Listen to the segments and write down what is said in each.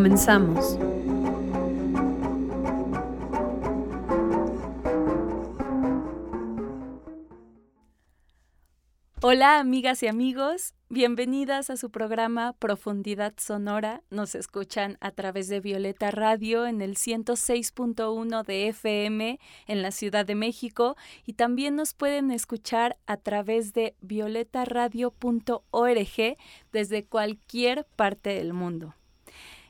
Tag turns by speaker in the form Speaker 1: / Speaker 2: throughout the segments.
Speaker 1: Comenzamos. Hola amigas y amigos, bienvenidas a su programa Profundidad Sonora. Nos escuchan a través de Violeta Radio en el 106.1 de FM en la Ciudad de México y también nos pueden escuchar a través de violetaradio.org desde cualquier parte del mundo.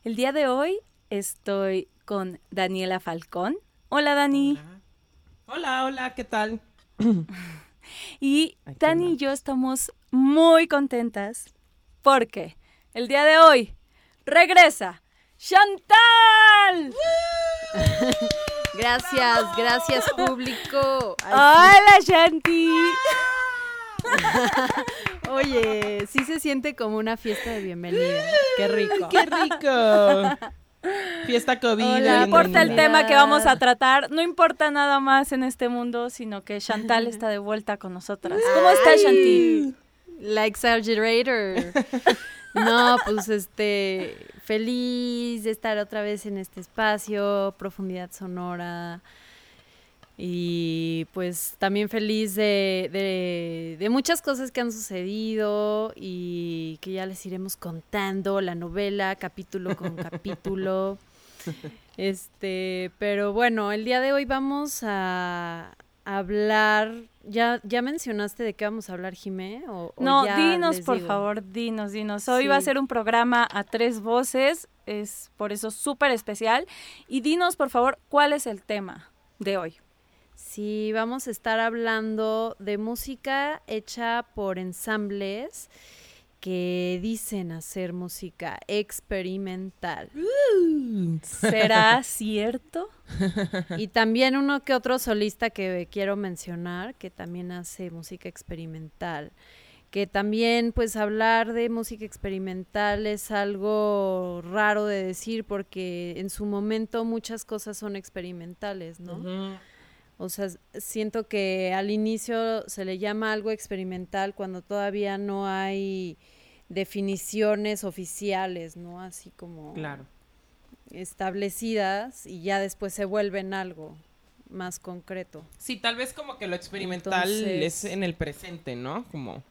Speaker 1: El día de hoy estoy con Daniela Falcón. Hola Dani.
Speaker 2: Hola, hola, ¿qué tal?
Speaker 1: y Dani y yo estamos muy contentas porque el día de hoy regresa Chantal.
Speaker 3: gracias, gracias público.
Speaker 1: Hola Shanti.
Speaker 3: Oye, sí se siente como una fiesta de bienvenida. Qué rico.
Speaker 2: ¡Qué rico! Fiesta COVID.
Speaker 1: no importa el tema que vamos a tratar, no importa nada más en este mundo, sino que Chantal está de vuelta con nosotras. ¿Cómo está Chantal?
Speaker 3: La exaggerator. No, pues este, feliz de estar otra vez en este espacio, profundidad sonora. Y pues también feliz de, de, muchas cosas que han sucedido y que ya les iremos contando, la novela, capítulo con capítulo. Este, pero bueno, el día de hoy vamos a hablar. ¿Ya, ya mencionaste de qué vamos a hablar, Jimé?
Speaker 1: O, no, dinos, por favor, dinos, dinos. Hoy va a ser un programa a tres voces, es por eso súper especial. Y dinos, por favor, cuál es el tema de hoy.
Speaker 3: Sí, vamos a estar hablando de música hecha por ensambles que dicen hacer música experimental.
Speaker 1: ¿Será cierto?
Speaker 3: Y también uno que otro solista que quiero mencionar, que también hace música experimental. Que también, pues, hablar de música experimental es algo raro de decir porque en su momento muchas cosas son experimentales, ¿no? O sea, siento que al inicio se le llama algo experimental cuando todavía no hay definiciones oficiales, ¿no? Así como
Speaker 2: claro.
Speaker 3: establecidas y ya después se vuelven algo más concreto.
Speaker 2: Sí, tal vez como que lo experimental es en el presente, ¿no? Como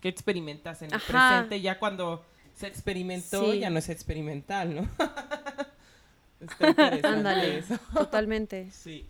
Speaker 2: que experimentas en el presente ya cuando se experimentó ya no es experimental, ¿no?
Speaker 3: Ándale, totalmente.
Speaker 2: Sí.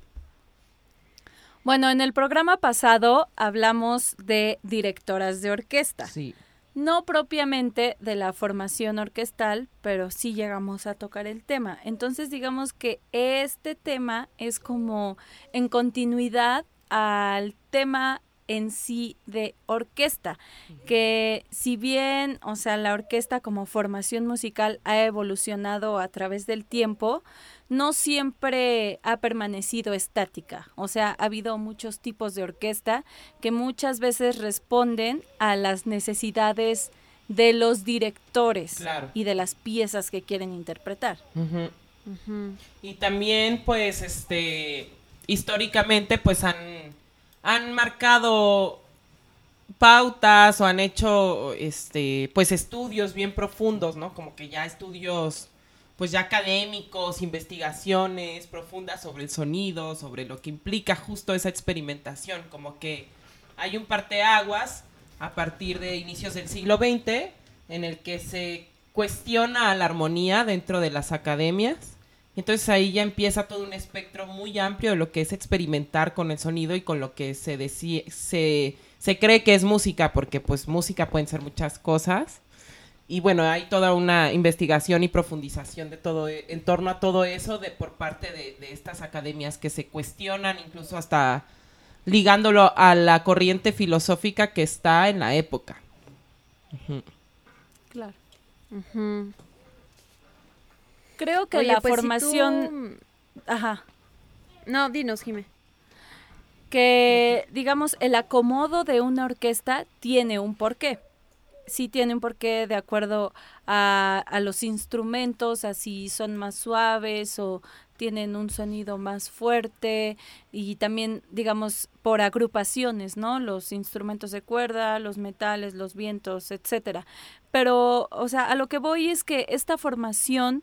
Speaker 1: Bueno, en el programa pasado hablamos de directoras de orquesta.
Speaker 2: Sí.
Speaker 1: No propiamente de la formación orquestal, pero sí llegamos a tocar el tema. Entonces digamos que este tema es como en continuidad al tema en sí de orquesta, que si bien, o sea, la orquesta como formación musical ha evolucionado a través del tiempo, no siempre ha permanecido estática. O sea, ha habido muchos tipos de orquesta que muchas veces responden a las necesidades de los directores y de las piezas que quieren interpretar.
Speaker 2: Y también, pues, este, históricamente, pues han, han marcado pautas o han hecho, este, pues, estudios bien profundos, ¿no? Como que ya estudios pues ya académicos, investigaciones profundas sobre el sonido, sobre lo que implica justo esa experimentación, como que hay un parteaguas a partir de inicios del siglo XX en el que se cuestiona la armonía dentro de las academias. Entonces ahí ya empieza todo un espectro muy amplio de lo que es experimentar con el sonido y con lo que se, se, se cree que es música, porque pues música pueden ser muchas cosas y bueno, hay toda una investigación y profundización de todo e, en torno a todo eso de por parte de, estas academias que se cuestionan, incluso hasta ligándolo a la corriente filosófica que está en la época.
Speaker 1: Claro. Creo que la pues, formación... Ajá.
Speaker 3: No, dinos, Jimé.
Speaker 1: Que, digamos, el acomodo de una orquesta tiene un porqué. Sí tiene un porqué de acuerdo a, a los instrumentos, así son más suaves o tienen un sonido más fuerte y también, digamos, por agrupaciones, ¿no? Los instrumentos de cuerda, los metales, los vientos, etcétera. Pero, o sea, a lo que voy es que esta formación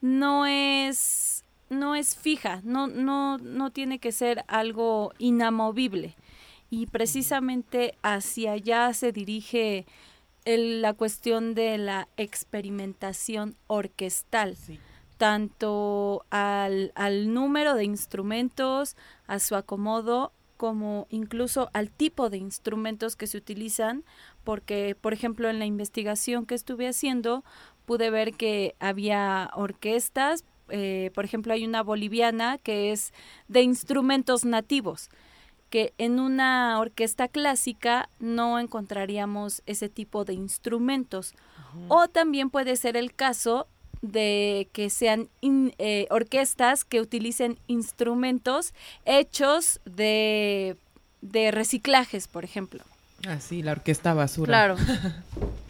Speaker 1: no es no es fija, no no no tiene que ser algo inamovible. Y precisamente hacia allá se dirige la cuestión de la experimentación orquestal tanto al, al número de instrumentos, a su acomodo, como incluso al tipo de instrumentos que se utilizan, porque, por ejemplo, en la investigación que estuve haciendo, pude ver que había orquestas, eh, por ejemplo, hay una boliviana que es de instrumentos nativos, que en una orquesta clásica no encontraríamos ese tipo de instrumentos. O también puede ser el caso de que sean eh, orquestas que utilicen instrumentos hechos de, de reciclajes, por ejemplo.
Speaker 2: Ah, sí, la orquesta basura.
Speaker 1: Claro.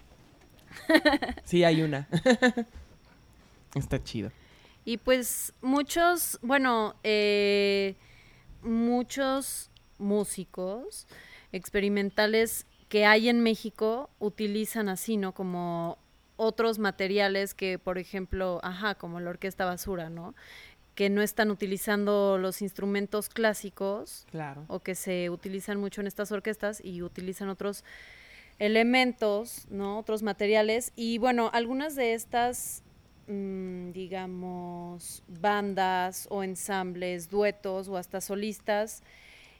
Speaker 2: sí, hay una. Está chido.
Speaker 3: Y pues muchos, bueno, eh, muchos músicos experimentales que hay en México utilizan así, ¿no? Como otros materiales que, por ejemplo, ajá, como la orquesta basura, ¿no? Que no están utilizando los instrumentos clásicos.
Speaker 2: Claro.
Speaker 3: O que se utilizan mucho en estas orquestas y utilizan otros elementos, ¿no? Otros materiales. Y bueno, algunas de estas, mm, digamos, bandas o ensambles, duetos o hasta solistas,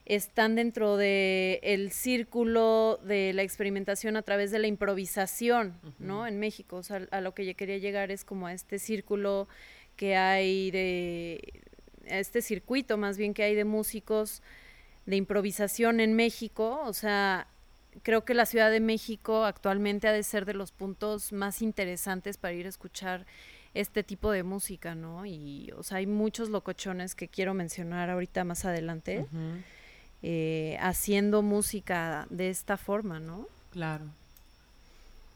Speaker 3: están dentro del el círculo de la experimentación a través de la improvisación, ¿no? En México, o sea, a lo que yo quería llegar es como a este círculo que hay de, a este circuito más bien que hay de músicos de improvisación en México, o sea, creo que la Ciudad de México actualmente ha de ser de los puntos más interesantes para ir a escuchar este tipo de música, ¿no? Y, o sea, hay muchos locochones que quiero mencionar ahorita más adelante. Eh, haciendo música de esta forma, ¿no?
Speaker 2: Claro.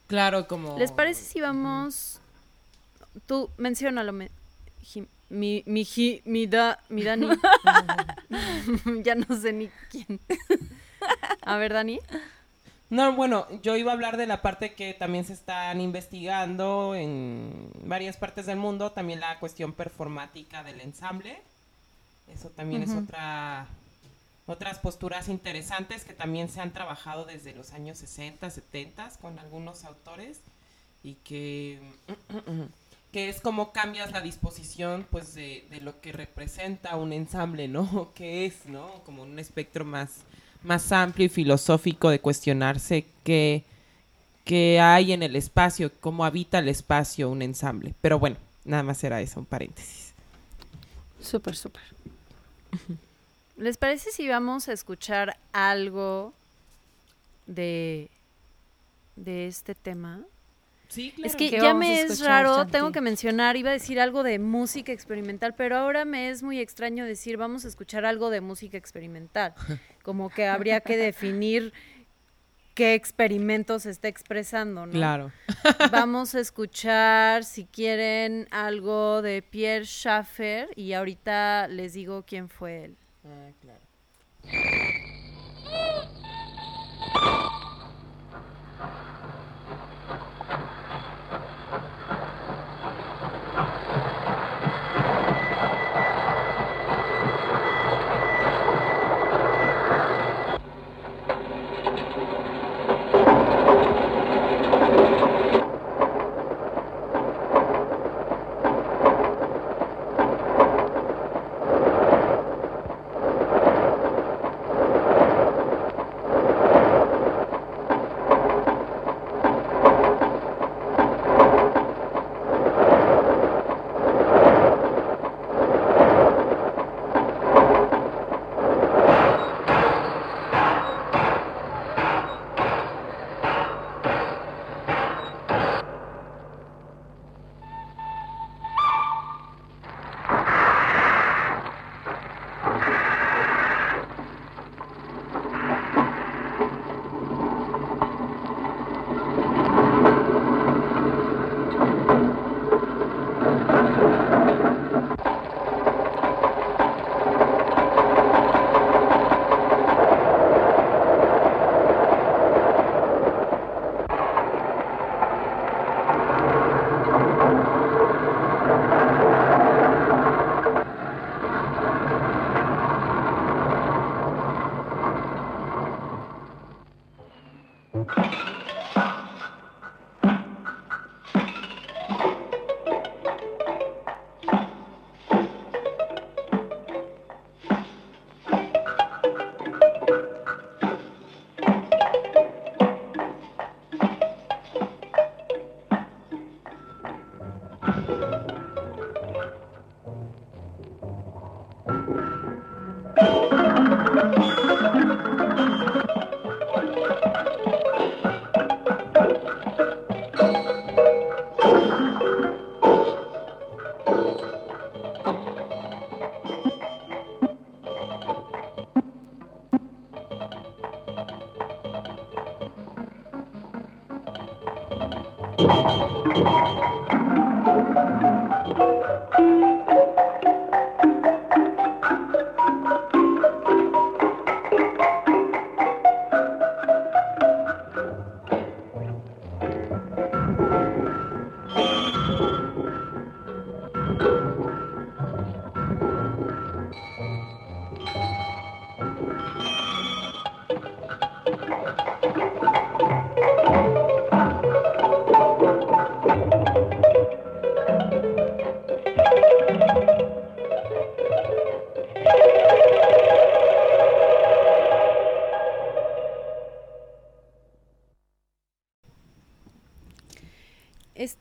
Speaker 2: Claro, como...
Speaker 3: ¿Les parece si vamos... Tú, menciónalo, mi, mi, mi, da, mi Dani. ya no sé ni quién. a ver, Dani.
Speaker 2: No, bueno, yo iba a hablar de la parte que también se están investigando en varias partes del mundo, también la cuestión performática del ensamble. Eso también es otra otras posturas interesantes que también se han trabajado desde los años 60, 70 con algunos autores y que, que es como cambias la disposición pues de, lo que representa un ensamble, ¿no? ¿Qué es, no? Como un espectro más, más amplio y filosófico de cuestionarse qué, qué hay en el espacio, cómo habita el espacio un ensamble. Pero bueno, nada más era eso, un paréntesis.
Speaker 1: Súper, súper.
Speaker 3: ¿Les parece si vamos a escuchar algo de, de este tema?
Speaker 2: Sí, claro.
Speaker 3: Es que ya me es raro, tengo que mencionar, iba a decir algo de música experimental, pero ahora me es muy extraño decir vamos a escuchar algo de música experimental. Como que habría que definir qué experimento se está expresando, ¿no?
Speaker 2: Claro.
Speaker 3: Vamos a escuchar, si quieren, algo de Pierre Schaffer y ahorita les digo quién fue él. Ah, claro.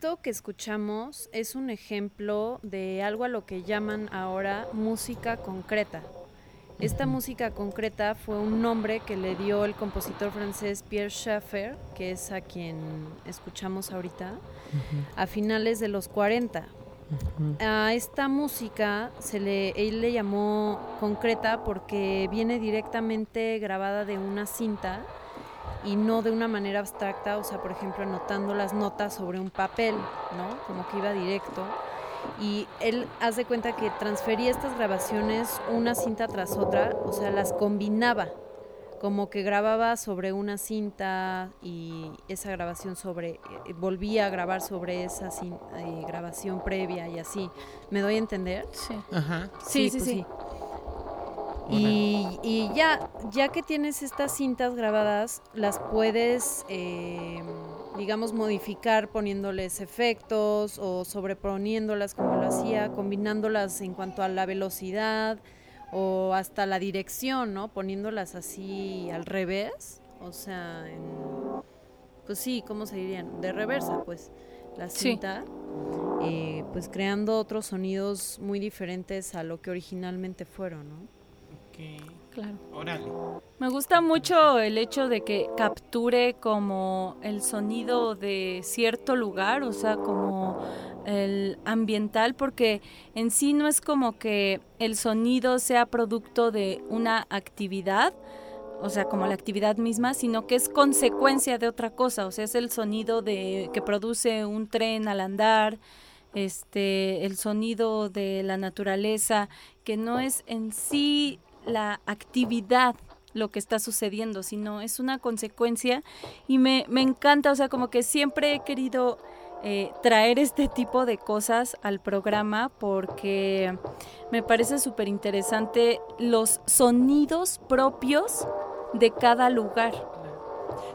Speaker 3: Que escuchamos es un ejemplo de algo a lo que llaman ahora música concreta. Esta música concreta fue un nombre que le dio el compositor francés Pierre Schaeffer, que es a quien escuchamos ahorita, a finales de los 40. A esta música se le, él le llamó concreta porque viene directamente grabada de una cinta y no de una manera abstracta, o sea, por ejemplo, anotando las notas sobre un papel, ¿no? Como que iba directo. Y él hace cuenta que transfería estas grabaciones una cinta tras otra, o sea, las combinaba, como que grababa sobre una cinta y esa grabación sobre, eh, volvía a grabar sobre esa eh, grabación previa y así. ¿Me doy a entender?
Speaker 1: Sí.
Speaker 2: Ajá.
Speaker 1: Sí, sí, sí. Pues
Speaker 3: y, ya, ya que tienes estas cintas grabadas, las puedes, eh, digamos, modificar poniéndoles efectos o sobreponiéndolas como lo hacía, combinándolas en cuanto a la velocidad o hasta la dirección, ¿no? Poniéndolas así al revés, o sea, en, pues sí, ¿cómo se dirían? De reversa, pues, la cinta. Eh, pues creando otros sonidos muy diferentes a lo que originalmente fueron, ¿no?
Speaker 1: Claro. Me gusta mucho el hecho de que capture como el sonido de cierto lugar, o sea, como el ambiental, porque en sí no es como que el sonido sea producto de una actividad, o sea, como la actividad misma, sino que es consecuencia de otra cosa, o sea, es el sonido de que produce un tren al andar, este, el sonido de la naturaleza, que no es en sí la actividad lo que está sucediendo, sino es una consecuencia y me, me encanta, o sea, como que siempre he querido eh, traer este tipo de cosas al programa porque me parece súper interesante los sonidos propios de cada lugar.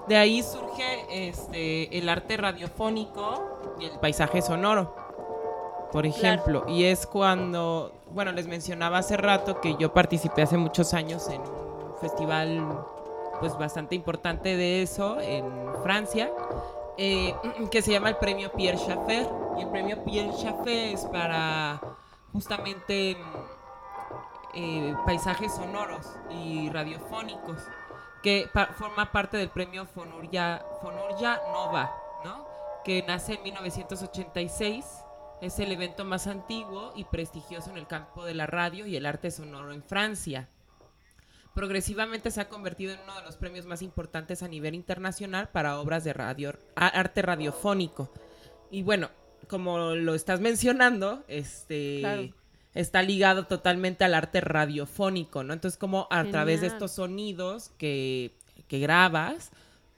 Speaker 2: De ahí surge este, el arte radiofónico y el paisaje sonoro, por ejemplo, y es cuando bueno, les mencionaba hace rato que yo participé hace muchos años en un festival pues bastante importante de eso en Francia, eh, que se llama el premio Pierre Schaeffer. Y el premio Pierre Schaeffer es para justamente eh, paisajes sonoros y radiofónicos, que forma parte del premio Fonurja, Fonurja Nova, ¿no? que nace en 1986 es el evento más antiguo y prestigioso en el campo de la radio y el arte sonoro en Francia. Progresivamente se ha convertido en uno de los premios más importantes a nivel internacional para obras de radio, arte radiofónico. Y bueno, como lo estás mencionando, este está ligado totalmente al arte radiofónico, ¿no? Entonces, como a través de estos sonidos que, que grabas,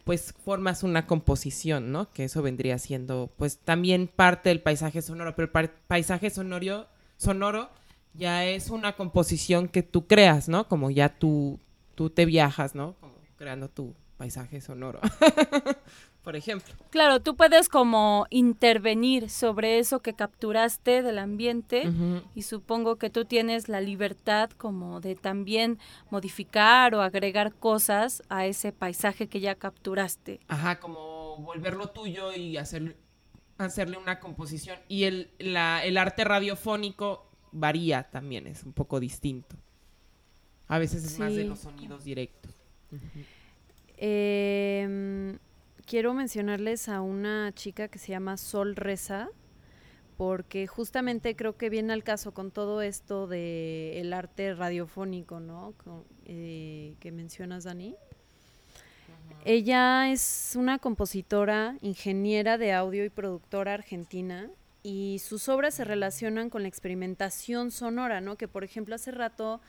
Speaker 2: pues formas una composición, ¿no? Que eso vendría siendo pues también parte del paisaje sonoro, pero el paisaje sonoro, sonoro ya es una composición que tú creas, ¿no? Como ya tú, tú te viajas, ¿no? Como creando tu paisaje sonoro. por ejemplo.
Speaker 1: Claro, tú puedes como intervenir sobre eso que capturaste del ambiente y supongo que tú tienes la libertad como de también modificar o agregar cosas a ese paisaje que ya capturaste.
Speaker 2: Ajá, como volverlo tuyo y hacer, hacerle una composición. Y el, el arte radiofónico varía también, es un poco distinto. A veces es más de los sonidos directos.
Speaker 3: eh, quiero mencionarles a una chica que se llama Sol Reza, porque justamente creo que viene al caso con todo esto de el arte radiofónico, ¿no? Eh, que mencionas, Dani. Ella es una compositora, ingeniera de audio y productora argentina y sus obras se relacionan con la experimentación sonora, ¿no? Que por ejemplo hace rato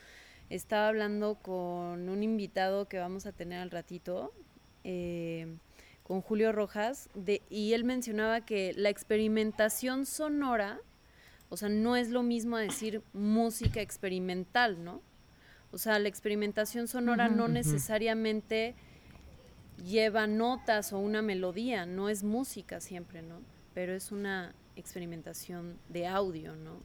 Speaker 3: estaba hablando con un invitado que vamos a tener al ratito, eh, con Julio Rojas, de, y él mencionaba que la experimentación sonora, o sea, no es lo mismo decir música experimental, ¿no? O sea, la experimentación sonora no necesariamente lleva notas o una melodía, no es música siempre, ¿no? Pero es una experimentación de audio, ¿no?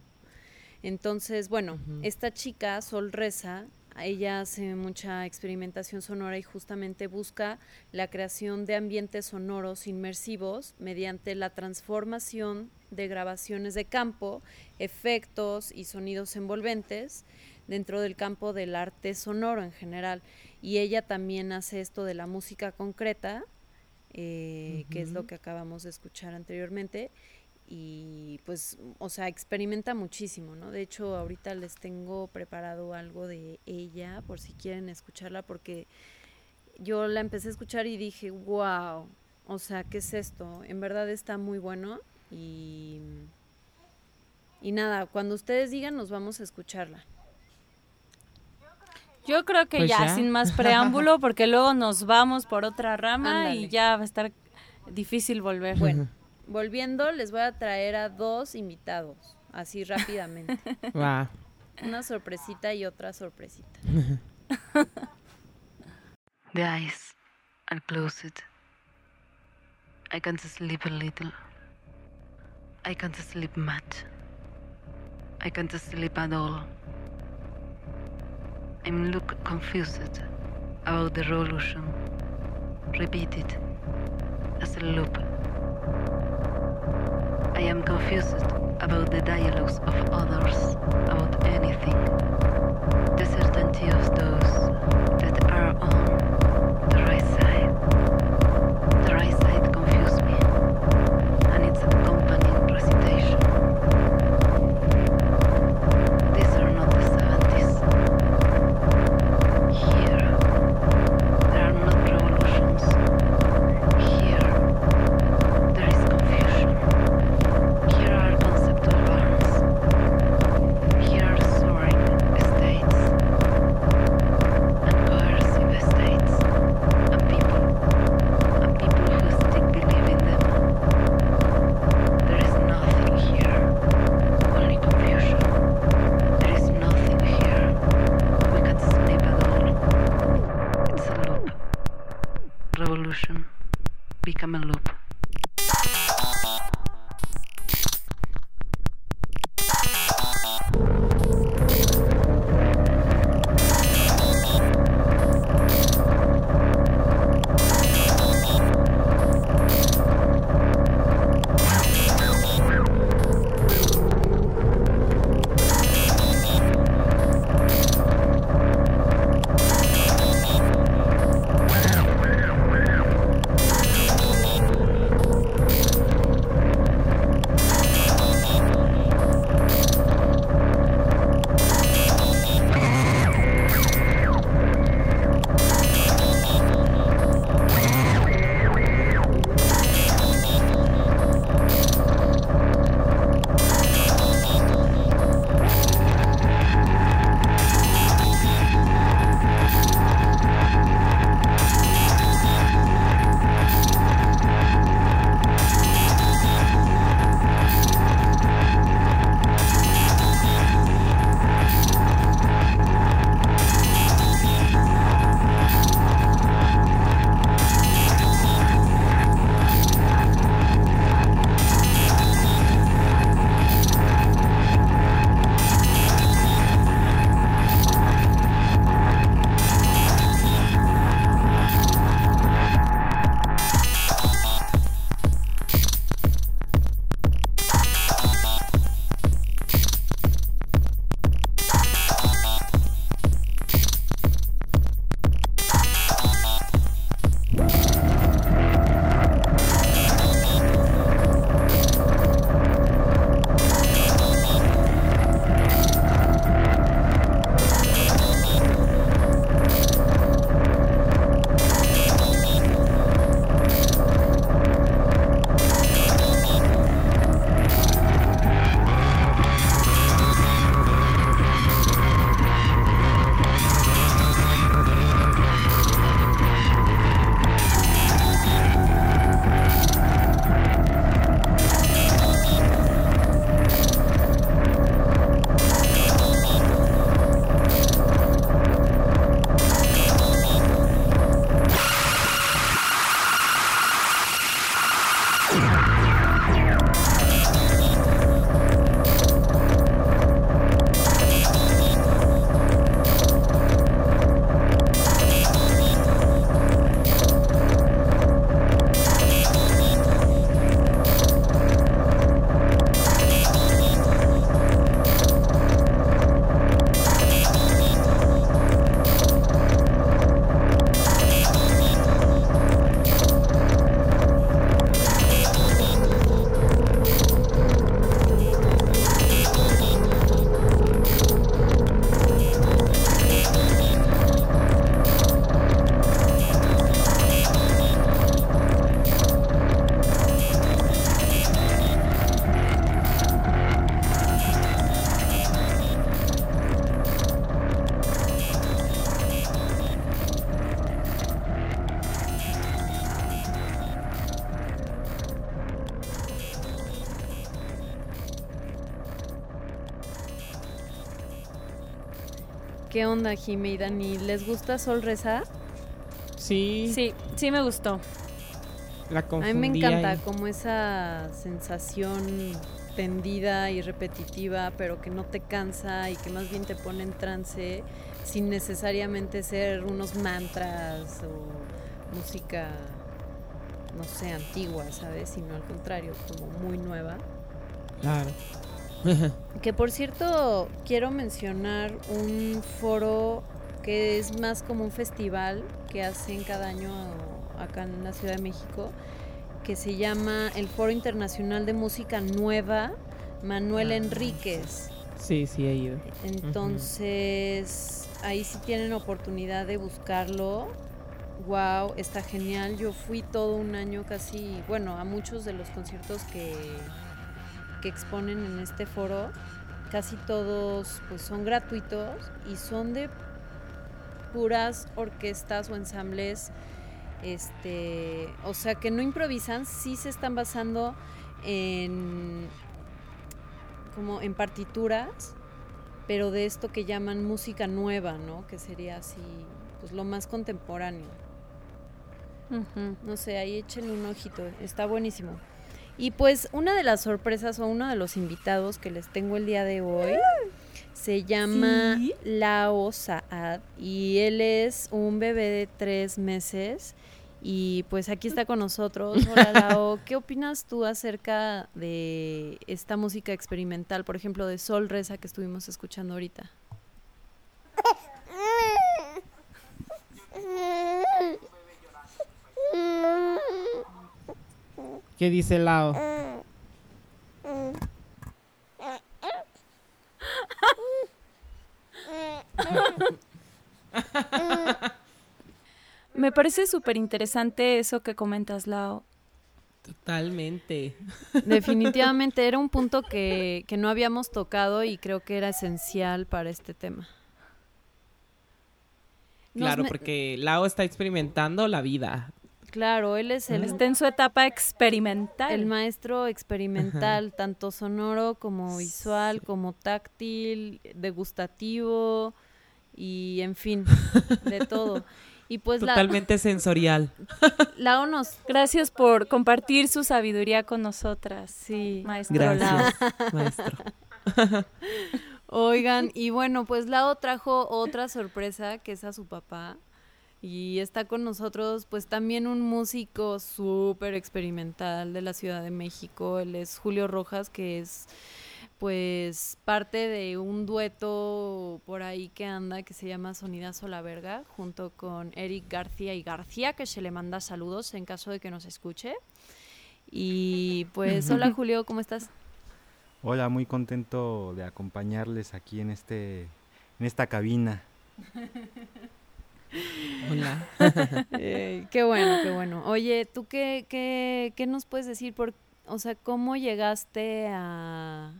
Speaker 3: Entonces, bueno, esta chica, Sol Reza, ella hace mucha experimentación sonora y justamente busca la creación de ambientes sonoros inmersivos mediante la transformación de grabaciones de campo, efectos y sonidos envolventes dentro del campo del arte sonoro en general. Y ella también hace esto de la música concreta, eh, que es lo que acabamos de escuchar anteriormente, y pues, o sea, experimenta muchísimo, ¿no? De hecho, ahorita les tengo preparado algo de ella por si quieren escucharla, porque yo la empecé a escuchar y dije, wow, o sea, ¿qué es esto? En verdad está muy bueno y, y nada, cuando ustedes digan nos vamos a escucharla.
Speaker 1: Yo creo que pues ya, sin más preámbulo, porque luego nos vamos por otra rama y ya va a estar difícil volver.
Speaker 3: Bueno volviendo, les voy a traer a dos invitados, así rápidamente. Va. Una sorpresita y otra sorpresita.
Speaker 4: The eyes are closed. I can't sleep a little. I can't sleep much. I can't sleep at all. I'm look confused about the revolution. Repeated as a loop. I am confused about the dialogues of others, about anything. The certainty of those
Speaker 3: ¿Qué onda, Jime y Dani? ¿Les gusta Sol Reza?
Speaker 2: Sí.
Speaker 1: Sí, sí me gustó.
Speaker 2: La
Speaker 3: A mí me encanta como esa sensación tendida y repetitiva, pero que no te cansa y que más bien te pone en trance sin necesariamente ser unos mantras o música, no sé, antigua, ¿sabes? Sino al contrario, como muy nueva.
Speaker 2: Claro.
Speaker 3: Que por cierto, quiero mencionar un foro que es más como un festival que hacen cada año acá en la Ciudad de México, que se llama el Foro Internacional de Música Nueva Manuel
Speaker 2: Ah.
Speaker 3: Enríquez.
Speaker 2: Sí, sí he ido.
Speaker 3: Entonces, ahí sí tienen oportunidad de buscarlo. Wow, está genial. Yo fui todo un año casi, bueno, a muchos de los conciertos que, que exponen en este foro. Casi todos pues son gratuitos y son de puras orquestas o ensambles este, o sea, que no improvisan, sí se están basando en como en partituras, pero de esto que llaman música nueva, ¿no? Que sería así, pues lo más contemporáneo. No sé, ahí échenle un ojito, está buenísimo. Y pues una de las sorpresas o uno de los invitados que les tengo el día de hoy se llama
Speaker 1: Sí.
Speaker 3: Lao Saad y él es un bebé de tres meses y pues aquí está con nosotros. Hola Lao, ¿qué opinas tú acerca de esta música experimental, por ejemplo de Sol Reza que estuvimos escuchando ahorita?
Speaker 2: ¿Qué dice Lao?
Speaker 1: Me parece súper interesante eso que comentas, Lao.
Speaker 2: Totalmente.
Speaker 3: Definitivamente era un punto que, que no habíamos tocado y creo que era esencial para este tema.
Speaker 2: Claro, porque Lao está experimentando la vida.
Speaker 3: Claro, él es el,
Speaker 1: Está en su etapa experimental.
Speaker 3: el maestro experimental, tanto sonoro como visual, como táctil, degustativo y en fin, de todo. Y pues la,
Speaker 2: Totalmente sensorial.
Speaker 3: la nos
Speaker 1: Gracias por compartir su sabiduría con nosotras.
Speaker 3: sí,
Speaker 1: Maestro Lao.
Speaker 2: Gracias, maestro.
Speaker 3: Oigan, y bueno, pues Lao trajo otra sorpresa que es a su papá. Y está con nosotros, pues también un músico súper experimental de la Ciudad de México. Él es Julio Rojas, que es pues parte de un dueto por ahí que anda que se llama Sonidazo la Verga, junto con Eric García y García, que se le manda saludos en caso de que nos escuche. Y pues, hola Julio, ¿cómo estás?
Speaker 5: Hola, muy contento de acompañarles aquí en este en esta cabina.
Speaker 2: Hola.
Speaker 3: Eh, qué bueno, qué bueno. Oye, ¿tú qué, qué, qué nos puedes decir? Por, o sea, ¿cómo llegaste a,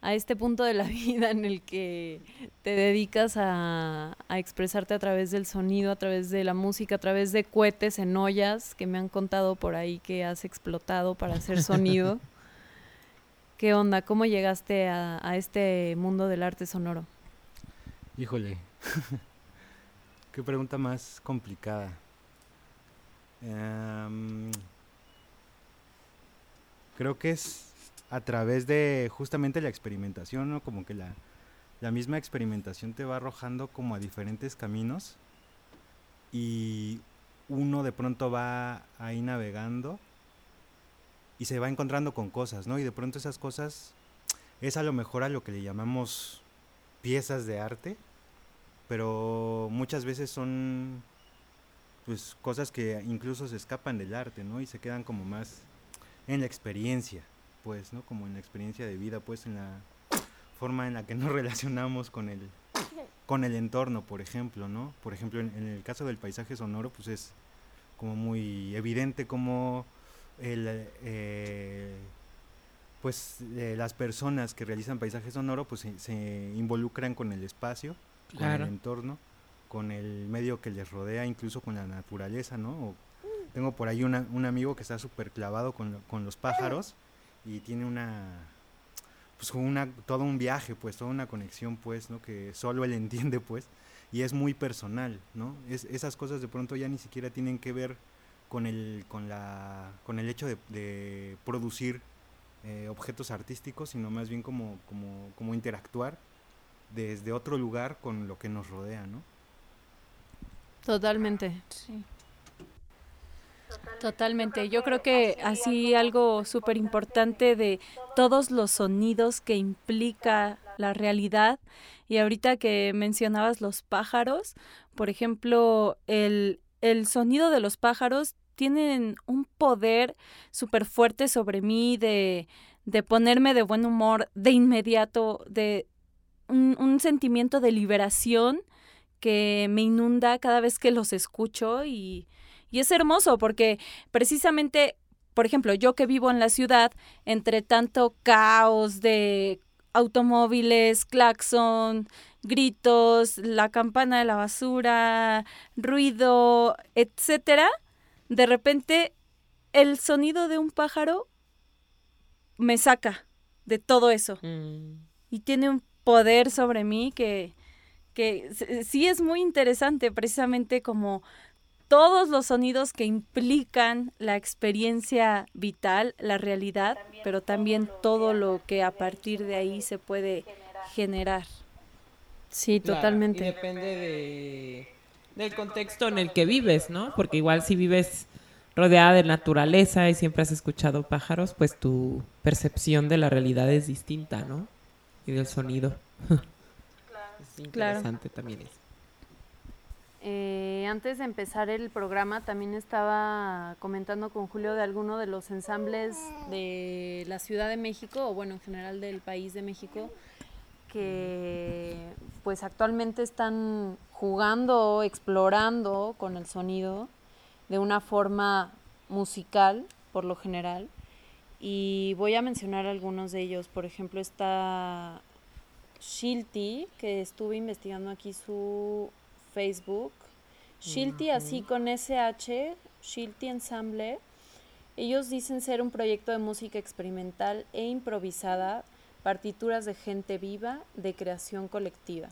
Speaker 3: a este punto de la vida en el que te dedicas a, a expresarte a través del sonido, a través de la música, a través de cohetes en ollas que me han contado por ahí que has explotado para hacer sonido? ¿Qué onda? ¿Cómo llegaste a, a este mundo del arte sonoro?
Speaker 5: Híjole. Qué pregunta más complicada. Em, creo que es a través de justamente la experimentación, ¿no? Como que la, la misma experimentación te va arrojando como a diferentes caminos y uno de pronto va ahí navegando y se va encontrando con cosas, ¿no? Y de pronto esas cosas es a lo mejor a lo que le llamamos piezas de arte, pero muchas veces son pues cosas que incluso se escapan del arte, ¿no? Y se quedan como más en la experiencia, pues, ¿no? Como en la experiencia de vida, pues, en la forma en la que nos relacionamos con el con el entorno, por ejemplo, ¿no? Por ejemplo, en, el caso del paisaje sonoro, pues es como muy evidente como el, eh, pues eh, las personas que realizan paisaje sonoro pues se involucran con el espacio, con
Speaker 2: Claro.
Speaker 5: el entorno, con el medio que les rodea, incluso con la naturaleza, ¿no? O- tengo por ahí una- un amigo que está súper clavado con, con los pájaros y tiene una pues una, todo un viaje, pues, toda una conexión, pues, ¿no? Que solo él entiende, pues, y es muy personal, ¿no? Es, esas cosas de pronto ya ni siquiera tienen que ver con el, con la, con el hecho de, producir eh, objetos artísticos, sino más bien como, como, como interactuar desde otro lugar con lo que nos rodea, ¿no?
Speaker 3: Totalmente.
Speaker 1: Sí. Totalmente. Yo creo que así algo súper importante de todos los sonidos que implica la realidad. Y ahorita que mencionabas los pájaros, por ejemplo, el, el sonido de los pájaros tienen un poder súper fuerte sobre mí de, de ponerme de buen humor de inmediato, de un, un sentimiento de liberación que me inunda cada vez que los escucho y y es hermoso porque precisamente, por ejemplo, yo que vivo en la ciudad, entre tanto caos de automóviles, claxon, gritos, la campana de la basura, ruido, etcétera, de repente el sonido de un pájaro me saca de todo eso. Mm. Y tiene un poder sobre mí que, que sí es muy interesante, precisamente como todos los sonidos que implican la experiencia vital, la realidad, pero también todo lo que a partir de ahí se puede generar.
Speaker 3: Sí, totalmente.
Speaker 2: depende de, del contexto en el que vives, ¿no? Porque igual si vives rodeada de naturaleza y siempre has escuchado pájaros, pues tu percepción de la realidad es distinta, ¿no? Y del sonido. es interesante también eso.
Speaker 3: Eh, antes de empezar el programa también estaba comentando con Julio de alguno de los ensambles de la Ciudad de México, o bueno, en general del país de México, que pues actualmente están jugando, explorando con el sonido de una forma musical, por lo general. Y voy a mencionar algunos de ellos. Por ejemplo, está Shilty, que estuve investigando aquí su Facebook. Shilty, así con SH, Shilty Ensemble. Ellos dicen ser un proyecto de música experimental e improvisada, partituras de gente viva, de creación colectiva.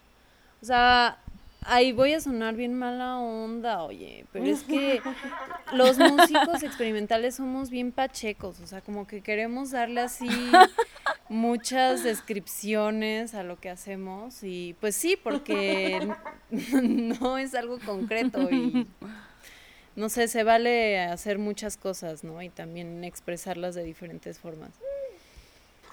Speaker 3: O sea, ahí voy a sonar bien mala onda, oye, pero es que los músicos experimentales somos bien pachecos, o sea, como que queremos darle así muchas descripciones a lo que hacemos y pues sí, porque no es algo concreto y no sé, se vale hacer muchas cosas, ¿no? Y también expresarlas de diferentes formas.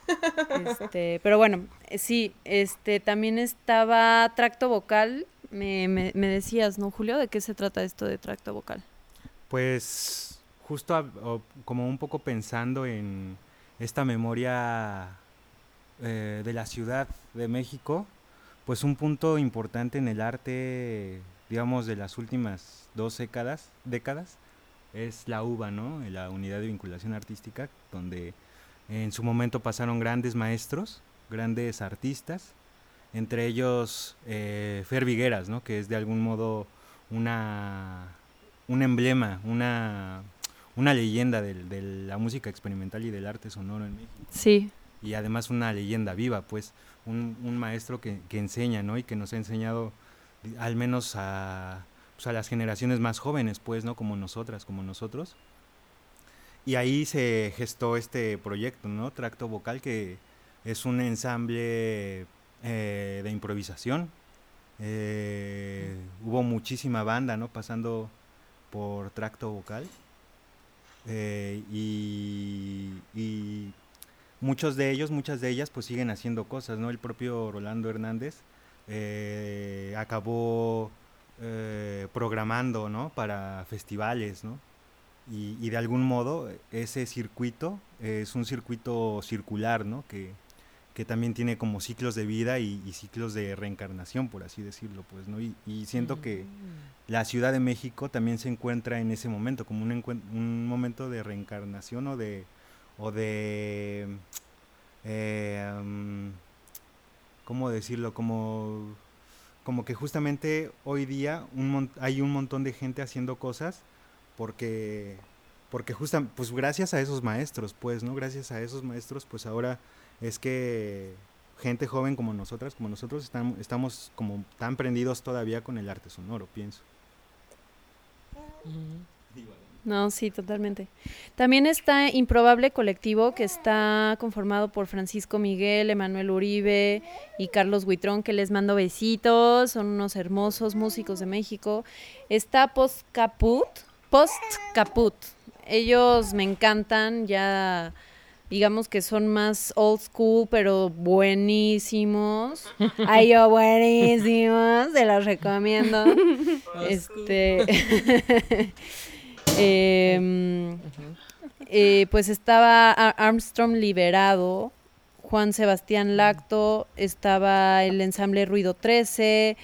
Speaker 3: Este, pero bueno, sí, este también estaba tracto vocal. Me, me, me decías, ¿no, Julio? ¿De qué se trata esto de tracto vocal?
Speaker 5: Pues justo como un poco pensando en esta memoria eh, de la Ciudad de México, pues un punto importante en el arte, digamos, de las últimas dos décadas, décadas es la UBA, ¿no? La Unidad de Vinculación Artística, donde en su momento pasaron grandes maestros, grandes artistas, entre ellos eh, Fer Vigueras, ¿no? Que es de algún modo una, un emblema, una una leyenda de, de, la música experimental y del arte sonoro en México.
Speaker 3: Sí.
Speaker 5: Y además una leyenda viva, pues, un, un maestro que, que, enseña, ¿no? Y que nos ha enseñado al menos a, pues, a las generaciones más jóvenes, pues, ¿no? Como nosotras, como nosotros. Y ahí se gestó este proyecto, ¿no? Tracto Vocal, que es un ensamble eh, de improvisación. Eh, hubo muchísima banda, ¿no? Pasando por Tracto Vocal. Eh, y, muchos de ellos, muchas de ellas, pues siguen haciendo cosas, ¿no? El propio Rolando Hernández acabó programando, ¿no? Para festivales, ¿no? Y, y, de algún modo ese circuito es un circuito circular, ¿no? Que, que también tiene como ciclos de vida y, ciclos de reencarnación, por así decirlo, pues, ¿no? Y, siento que mm. la Ciudad de México también se encuentra en ese momento, como un, un momento de reencarnación o de, o de, eh, ¿cómo decirlo? Como, como que justamente hoy día un hay un montón de gente haciendo cosas porque, porque justa, pues gracias a esos maestros, pues, ¿no? Gracias a esos maestros, pues ahora es que gente joven como nosotras, como nosotros, estamos, estamos como tan prendidos todavía con el arte sonoro, pienso.
Speaker 3: No, sí, totalmente. También está Improbable Colectivo, que está conformado por Francisco Miguel, Emanuel Uribe y Carlos Huitrón, que les mando besitos, son unos hermosos músicos de México. Está Post Caput, Post Caput. Ellos me encantan, ya digamos que son más old school, pero buenísimos. Ay, yo buenísimos, se los recomiendo. este Em, eh, pues estaba Armstrong Liberado, Juan Sebastián Lacto, estaba el ensamble Ruido 13.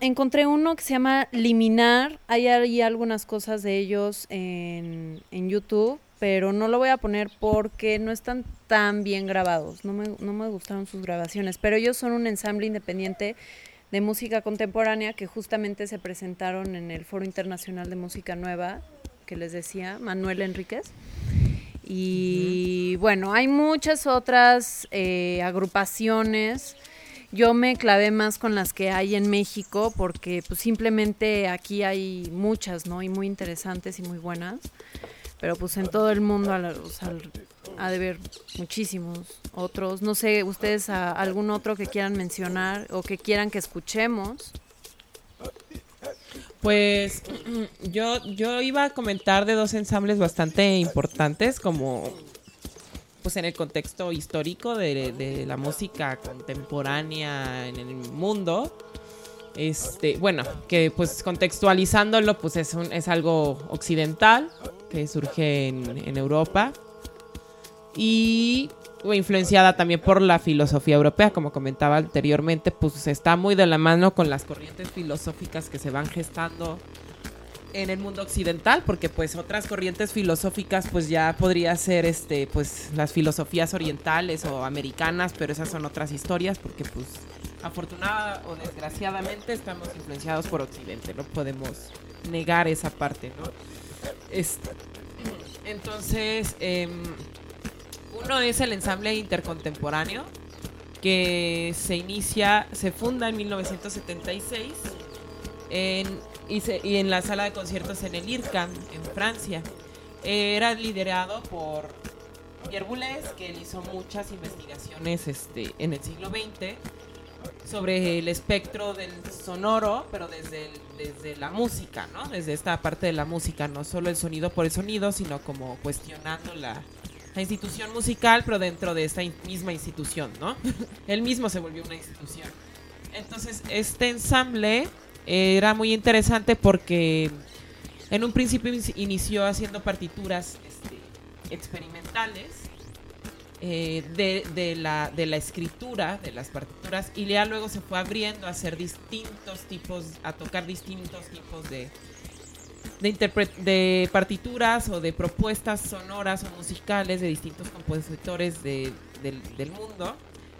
Speaker 3: encontré uno que se llama Liminar. Hay, hay algunas cosas de ellos en, en, YouTube, pero no lo voy a poner porque no están tan bien grabados. No me, no me gustaron sus grabaciones, pero ellos son un ensamble independiente de música contemporánea que justamente se presentaron en el Foro Internacional de Música Nueva, que les decía, Manuel Enríquez. Y bueno, hay muchas otras eh, agrupaciones. Yo me clavé más con las que hay en México porque pues simplemente aquí hay muchas, ¿no? Y muy interesantes y muy buenas. Pero pues en todo el mundo, sea, ha de ver muchísimos otros. No sé, ustedes algún otro que quieran mencionar o que quieran que escuchemos.
Speaker 2: Pues yo, yo iba a comentar de dos ensambles bastante importantes como pues en el contexto histórico de, la música contemporánea en el mundo. Este, bueno, que pues contextualizándolo, pues es, un, es algo occidental que surge en, en Europa y influenciada también por la filosofía europea, como comentaba anteriormente, pues está muy de la mano con las corrientes filosóficas que se van gestando en el mundo occidental, porque pues otras corrientes filosóficas pues ya podría ser este pues las filosofías orientales o americanas, pero esas son otras historias porque pues afortunada o desgraciadamente estamos influenciados por occidente, no podemos negar esa parte, ¿no? Este, entonces, eh, uno es el ensamble intercontemporáneo, que se inicia, se funda en 1976 en, y, en la sala de conciertos en el IRCAM, en Francia. Era liderado por Pierre Boulez, que hizo muchas investigaciones este, en el siglo XX sobre el espectro del sonoro, pero desde, desde la música, ¿no? Desde esta parte de la música, no solo el sonido por el sonido, sino como cuestionando la, la institución musical, pero dentro de esta misma institución, ¿no? Él mismo se volvió una institución. Entonces, este ensamble era muy interesante porque en un principio inició haciendo partituras este, experimentales eh, de, la, de la escritura de las partituras y ya luego se fue abriendo a hacer distintos tipos, a tocar distintos tipos de, de, de partituras o de propuestas sonoras o musicales de distintos compositores del, mundo,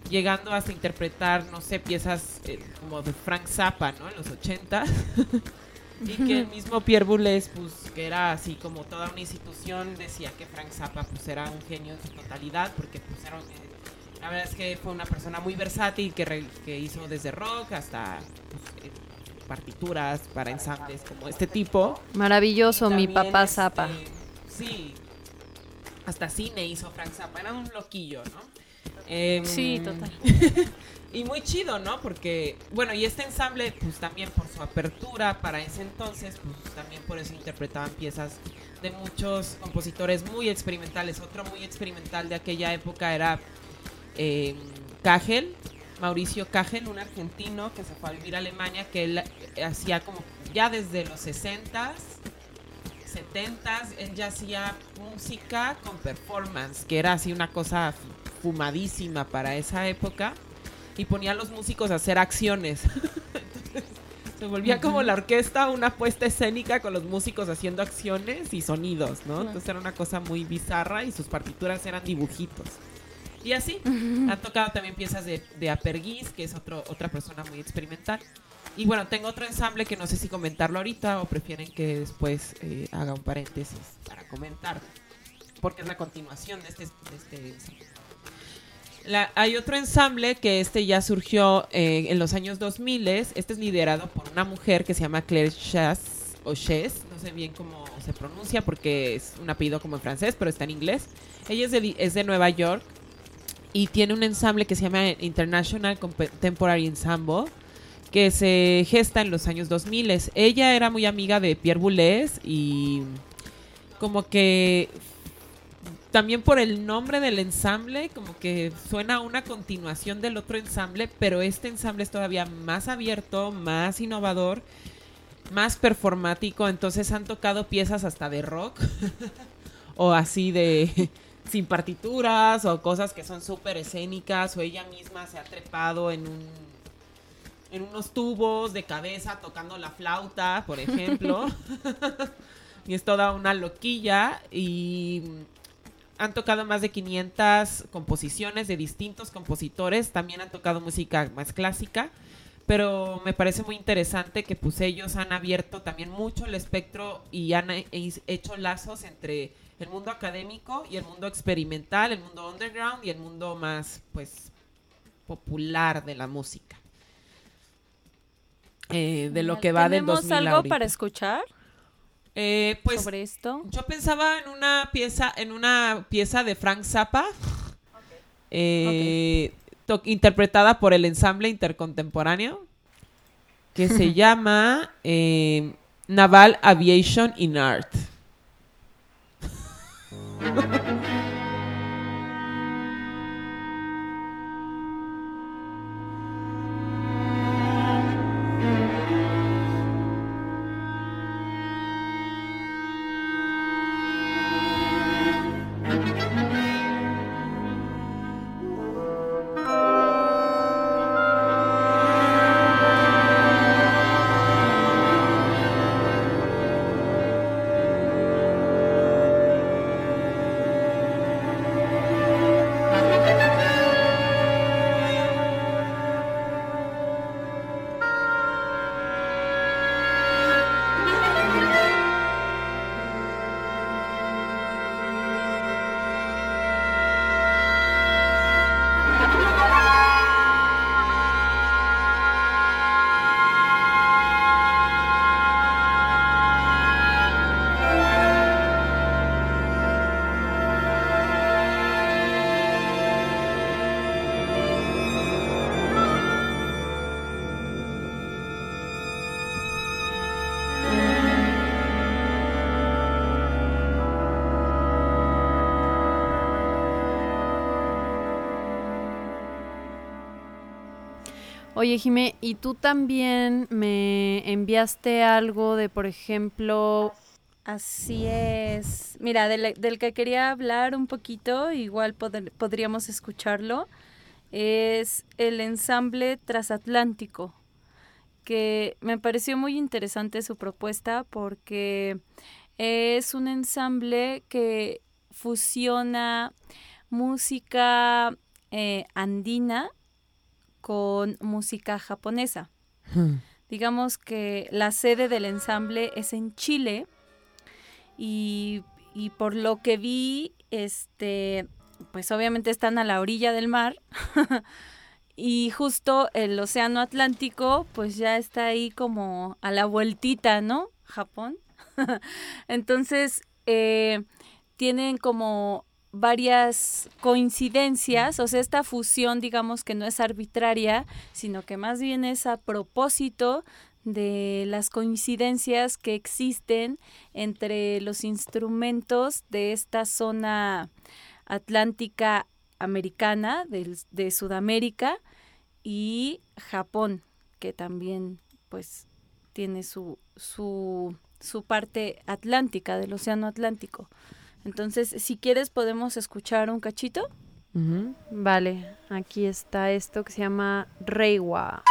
Speaker 2: llegando hasta interpretar, no sé, piezas eh, como de Frank Zappa, ¿no? En los 80. y que el mismo Pierre Boulez, pues, que era así como toda una institución, decía que Frank Zappa, pues, era un genio en su totalidad, porque, pues, era, eh, la verdad es que fue una persona muy versátil que, que hizo desde rock hasta pues, partituras para ensambles como este tipo.
Speaker 3: Maravilloso, mi papá este, Zappa.
Speaker 2: Sí, hasta cine hizo Frank Zappa, era un loquillo, ¿no?
Speaker 1: Em, sí, total.
Speaker 2: y muy chido, ¿no? Porque, bueno, y este ensamble, pues también por su apertura para ese entonces, pues también por eso interpretaban piezas de muchos compositores muy experimentales. Otro muy experimental de aquella época era eh, Mauricio Cajel, un argentino que se fue a vivir a Alemania, que él hacía como ya desde los 60s, 70s, él ya hacía música con performance, que era así una cosa fumadísima para esa época, y ponía a los músicos a hacer acciones. se volvía como la orquesta, una puesta escénica con los músicos haciendo acciones y sonidos, ¿no? Entonces era una cosa muy bizarra y sus partituras eran dibujitos. Y así, han tocado también piezas de, de Aperguis, que es otro, otra persona muy experimental. Y bueno, tengo otro ensamble que no sé si comentarlo ahorita o prefieren que después eh, haga un paréntesis para comentar, porque es la continuación de este, de este ensamble. Hay otro ensamble que este ya surgió eh, en los años 2000. Este es liderado por una mujer que se llama Claire Chas o Chess. No sé bien cómo se pronuncia porque es un apellido como en francés, pero está en inglés. Ella es de, es de Nueva York y tiene un ensamble que se llama International Contemporary Ensemble que se gesta en los años 2000. Ella era muy amiga de Pierre Boulez y como que también por el nombre del ensamble, como que suena a una continuación del otro ensamble, pero este ensamble es todavía más abierto, más innovador, más performático, entonces han tocado piezas hasta de rock o así de sin partituras o cosas que son súper escénicas o ella misma se ha trepado en un en unos tubos de cabeza tocando la flauta, por ejemplo. y es toda una loquilla y han tocado más de 500 composiciones de distintos compositores, también han tocado música más clásica, pero me parece muy interesante que pues ellos han abierto también mucho el espectro y han he- hecho lazos entre el mundo académico y el mundo experimental, el mundo underground y el mundo más pues popular de la música. Eh, de lo que va del
Speaker 1: ¿Tenemos
Speaker 2: 2000
Speaker 1: algo
Speaker 2: ahorita.
Speaker 1: para escuchar
Speaker 2: Eh, pues
Speaker 1: sobre esto?
Speaker 2: yo pensaba en una pieza, en una pieza de Frank Zappa, eh, interpretada por el ensamble intercontemporáneo, que se llama eh, Naval Aviation in Art.
Speaker 3: Oye, Jimé, ¿y tú también me enviaste algo de, por ejemplo,
Speaker 1: Así es. Mira, del, del que quería hablar un poquito, igual podríamos escucharlo, es el ensamble transatlántico, que me pareció muy interesante su propuesta porque es un ensamble que fusiona música eh, andina con música japonesa. Digamos que la sede del ensamble es en Chile y, y por lo que vi, este, pues obviamente están a la orilla del mar y justo el océano Atlántico pues ya está ahí como a la vueltita, ¿no? Japón. Entonces, eh, tienen como varias coincidencias, o sea, esta fusión, digamos que no es arbitraria, sino que más bien es a propósito de las coincidencias que existen entre los instrumentos de esta zona atlántica americana, del- de, Sudamérica, y Japón, que también pues tiene su, su, su parte atlántica del Océano Atlántico. Entonces, si quieres, podemos escuchar un cachito.
Speaker 3: Vale, aquí está esto que se llama Reiwa.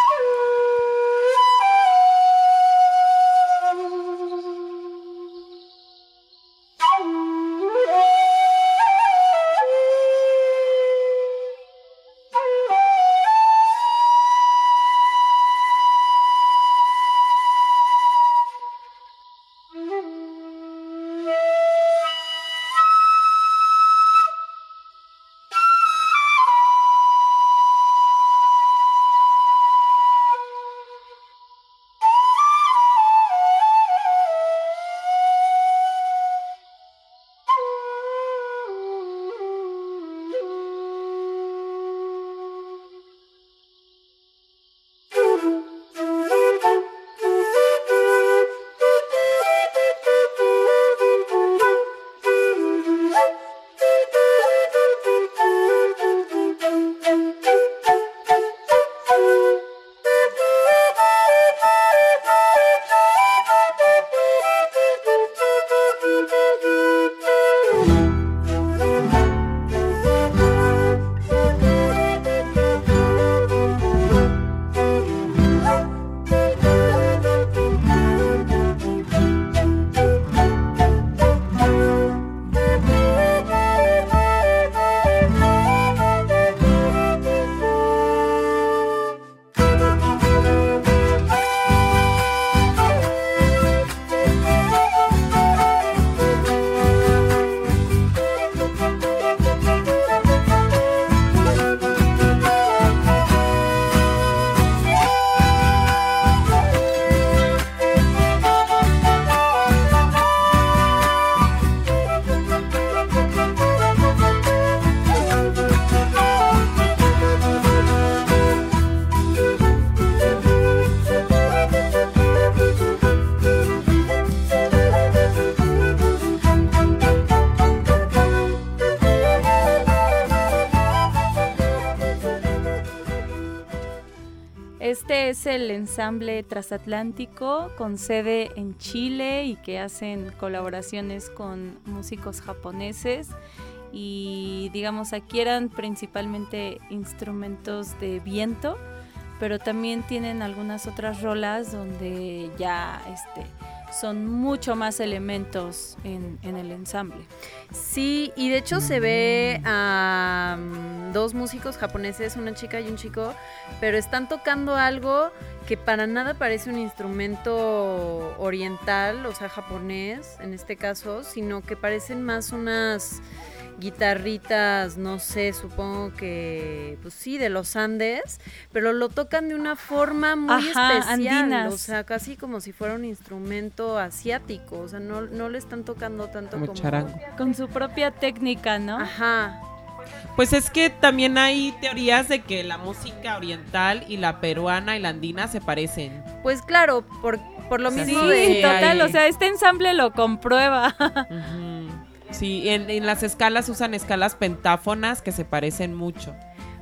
Speaker 1: Es el ensamble transatlántico con sede en Chile y que hacen colaboraciones con músicos japoneses. Y digamos aquí eran principalmente instrumentos de viento, pero también tienen algunas otras rolas donde ya este son mucho más elementos en, el ensamble.
Speaker 3: Sí, y de hecho se ve a mm, dos músicos japoneses, una chica y un chico, pero están tocando algo que para nada parece un instrumento oriental, o sea, japonés en este caso, sino que parecen más unas guitarritas, no sé, supongo que, pues sí, de los Andes, pero lo tocan de una forma muy especial, o sea, casi como si fuera un instrumento asiático, o sea, no, no le están tocando tanto como,
Speaker 1: Con su propia técnica, ¿no?
Speaker 3: Ajá.
Speaker 2: Pues es que también hay teorías de que la música oriental y la peruana y la andina se parecen.
Speaker 3: Pues claro, por, por lo mismo
Speaker 1: sí, total, o sea, este ensamble lo comprueba.
Speaker 2: Sí, en, las escalas usan escalas pentáfonas que se parecen mucho.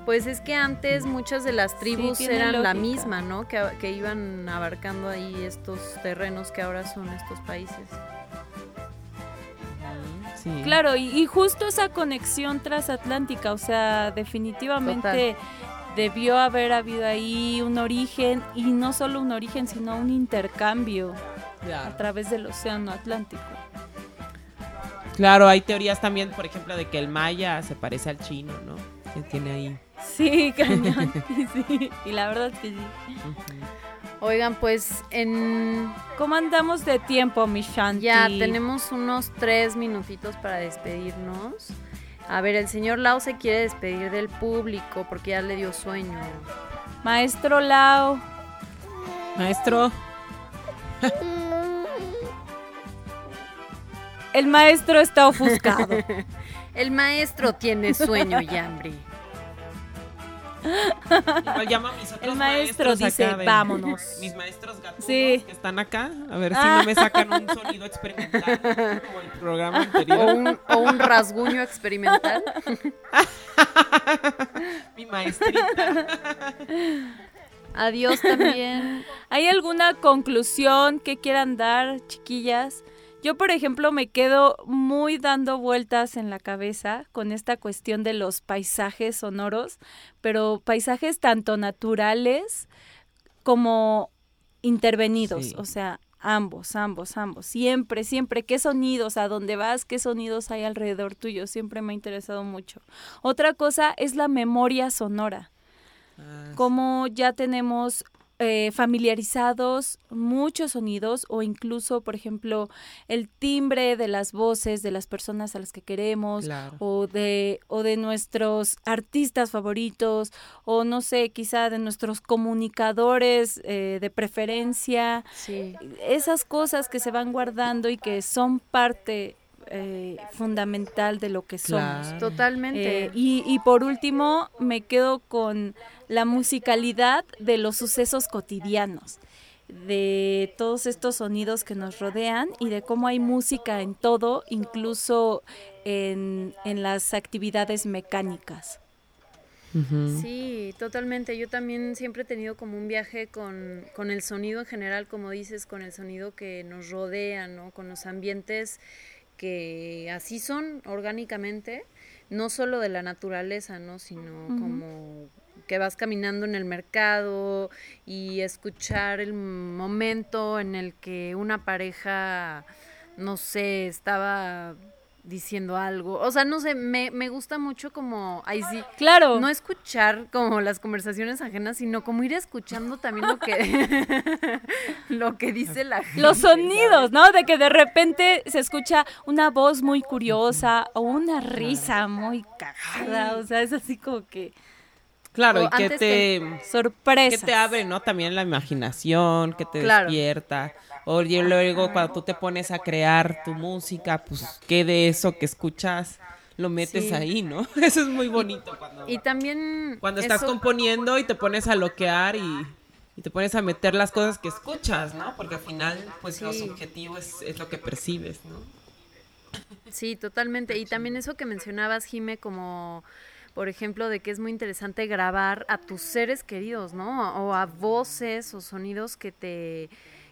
Speaker 3: Pues es que antes muchas de las tribus eran la misma, ¿no? Que, que, iban abarcando ahí estos terrenos que ahora son estos países.
Speaker 1: Sí. Claro, y, justo esa conexión transatlántica, o sea, definitivamente debió haber habido ahí un origen, y no solo un origen, sino un intercambio a través del Océano Atlántico.
Speaker 2: Claro, hay teorías también, por ejemplo, de que el maya se parece al chino, ¿no? Que tiene ahí.
Speaker 1: Sí, cañón. sí, y la verdad es que sí.
Speaker 3: Oigan, pues en...
Speaker 1: ¿Cómo andamos de tiempo, mi Shanti?
Speaker 3: Ya, tenemos unos tres minutitos para despedirnos. A ver, el señor Lau se quiere despedir del público porque ya le dio sueño.
Speaker 1: Maestro Lau.
Speaker 2: Maestro.
Speaker 1: El maestro está ofuscado.
Speaker 3: El maestro tiene sueño y hambre.
Speaker 1: el maestro dice, vámonos.
Speaker 2: Mis maestros gatos que están acá, a ver si no me sacan un sonido experimental como el programa anterior.
Speaker 3: O un, rasguño experimental.
Speaker 2: Mi maestrita.
Speaker 1: Adiós también. ¿Hay alguna conclusión que quieran dar, chiquillas? Yo, por ejemplo, me quedo muy dando vueltas en la cabeza con esta cuestión de los paisajes sonoros, pero paisajes tanto naturales como intervenidos, o sea, ambos, ambos, ambos, siempre, siempre, qué sonidos, a dónde vas, qué sonidos hay alrededor tuyo, siempre me ha interesado mucho. Otra cosa es la memoria sonora. Ah, como ya tenemos eh, familiarizados muchos sonidos o incluso, por ejemplo, el timbre de las voces de las personas a las que queremos o de o de nuestros artistas favoritos o no sé, quizá de nuestros comunicadores eh, de preferencia. Esas cosas que se van guardando y que son parte eh, fundamental de lo que somos.
Speaker 3: Totalmente.
Speaker 1: Eh, y, por último, me quedo con la musicalidad de los sucesos cotidianos de todos estos sonidos que nos rodean y de cómo hay música en todo, incluso en, las actividades mecánicas.
Speaker 3: Sí, totalmente. Yo también siempre he tenido como un viaje con, con, el sonido en general, como dices, con el sonido que nos rodea, ¿no? Con los ambientes que así son orgánicamente, no solo de la naturaleza, ¿no? Sino como que vas caminando en el mercado y escuchar el momento en el que una pareja, no sé, estaba diciendo algo. O sea, no sé, me, me gusta mucho como, ahí sí.
Speaker 1: Claro.
Speaker 3: No escuchar como las conversaciones ajenas, sino como ir escuchando también lo que, lo que dice la gente.
Speaker 1: Los sonidos, ¿no? De que de repente se escucha una voz muy curiosa o una risa muy cagada. O sea, es así como que...
Speaker 2: Claro, y que te...
Speaker 1: sorpresa.
Speaker 2: Que te abre, ¿no? También la imaginación, que te despierta. O luego cuando tú te pones a crear tu música, pues qué de eso que escuchas lo metes ahí, ¿no? Eso es muy bonito cuando
Speaker 3: y también
Speaker 2: cuando estás componiendo y te pones a loquear y, te pones a meter las cosas que escuchas, ¿no? Porque al final pues lo subjetivo es, es lo que percibes, ¿no?
Speaker 3: Sí, totalmente. Y también eso que mencionabas, Jime, como por ejemplo, de que es muy interesante grabar a tus seres queridos, ¿no? O a voces o sonidos que te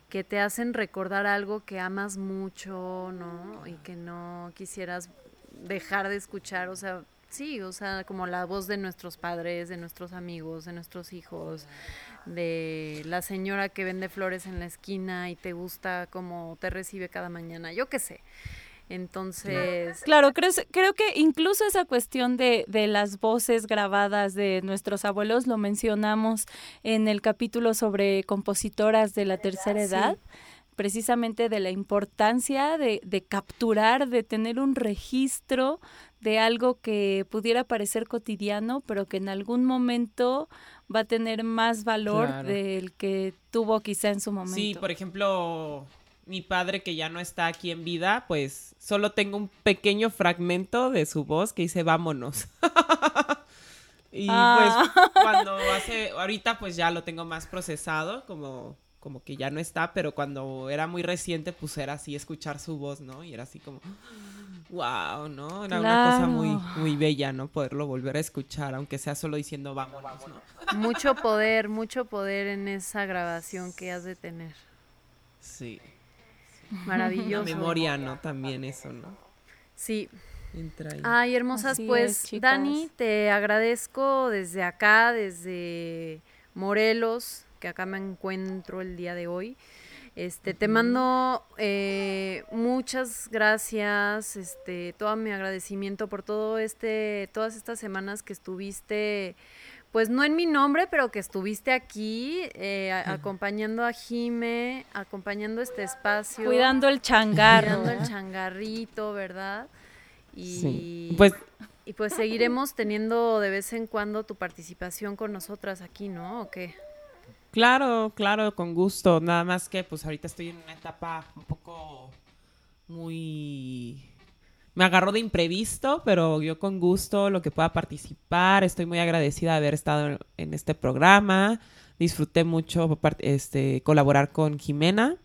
Speaker 3: que te hacen recordar algo que amas mucho, ¿no? Y que no quisieras dejar de escuchar, o sea, sí, o sea, como la voz de nuestros padres, de nuestros amigos, de nuestros hijos, de la señora que vende flores en la esquina y te gusta cómo te recibe cada mañana, yo qué sé. Entonces...
Speaker 1: Claro, creo, creo que incluso esa cuestión de, de las voces grabadas de nuestros abuelos lo mencionamos en el capítulo sobre compositoras de la tercera edad. precisamente de la importancia de, de, capturar, de tener un registro de algo que pudiera parecer cotidiano, pero que en algún momento va a tener más valor del que tuvo quizá en su momento.
Speaker 2: Sí, por ejemplo, mi padre que ya no está aquí en vida, pues solo tengo un pequeño fragmento de su voz que dice vámonos. y ah. pues cuando hace, ahorita pues ya lo tengo más procesado, como, como que ya no está, pero cuando era muy reciente pues era así escuchar su voz, ¿no? Y era así como, wow, ¿no? Era una cosa muy, muy bella, ¿no? Poderlo volver a escuchar, aunque sea solo diciendo vámonos, ¿no?
Speaker 3: Mucho poder, mucho poder en esa grabación que has de tener.
Speaker 2: Sí.
Speaker 3: Maravilloso.
Speaker 2: memoria, ¿no? También eso, ¿no?
Speaker 3: Sí. Ay, hermosas, pues Dani, te agradezco desde acá, desde Morelos, que acá me encuentro el día de hoy. Este, te mando eh, muchas gracias, este, todo mi agradecimiento por todo este, todas estas semanas que estuviste pues no en mi nombre, pero que estuviste aquí eh, acompañando a Jime, acompañando este espacio.
Speaker 1: Cuidando el changarro.
Speaker 3: Cuidando el changarrito, ¿verdad? Y, pues, y pues seguiremos teniendo de vez en cuando tu participación con nosotras aquí, ¿no? ¿O qué?
Speaker 2: Claro, claro, con gusto. Nada más que pues ahorita estoy en una etapa un poco muy me agarró de imprevisto, pero yo con gusto lo que pueda participar. Estoy muy agradecida de haber estado en este programa. Disfruté mucho este, colaborar con Jimena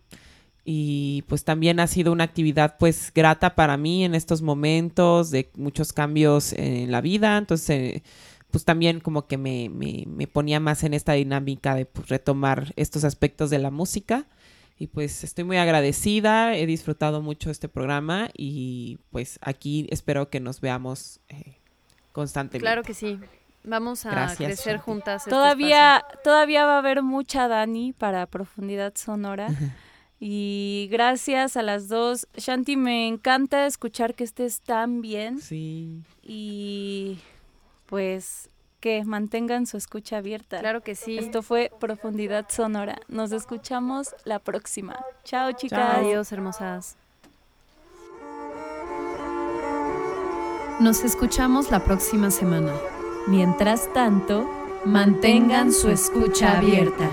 Speaker 2: y pues también ha sido una actividad pues grata para mí en estos momentos de muchos cambios en la vida. Entonces, pues también como que me, me, ponía más en esta dinámica de pues, retomar estos aspectos de la música. Y pues estoy muy agradecida, he disfrutado mucho este programa y pues aquí espero que nos veamos eh, constantemente.
Speaker 3: Claro que sí. Vamos a crecer juntas. Este
Speaker 1: todavía, todavía va a haber mucha Dani para profundidad sonora. y gracias a las dos. Shanti, me encanta escuchar que estés tan bien.
Speaker 2: Sí.
Speaker 1: Y pues que mantengan su escucha abierta.
Speaker 3: Claro que sí.
Speaker 1: Esto fue Profundidad Sonora. Nos escuchamos la próxima. Chao, chicas.
Speaker 3: Adiós, hermosas.
Speaker 6: Nos escuchamos la próxima semana. Mientras tanto, mantengan su escucha abierta.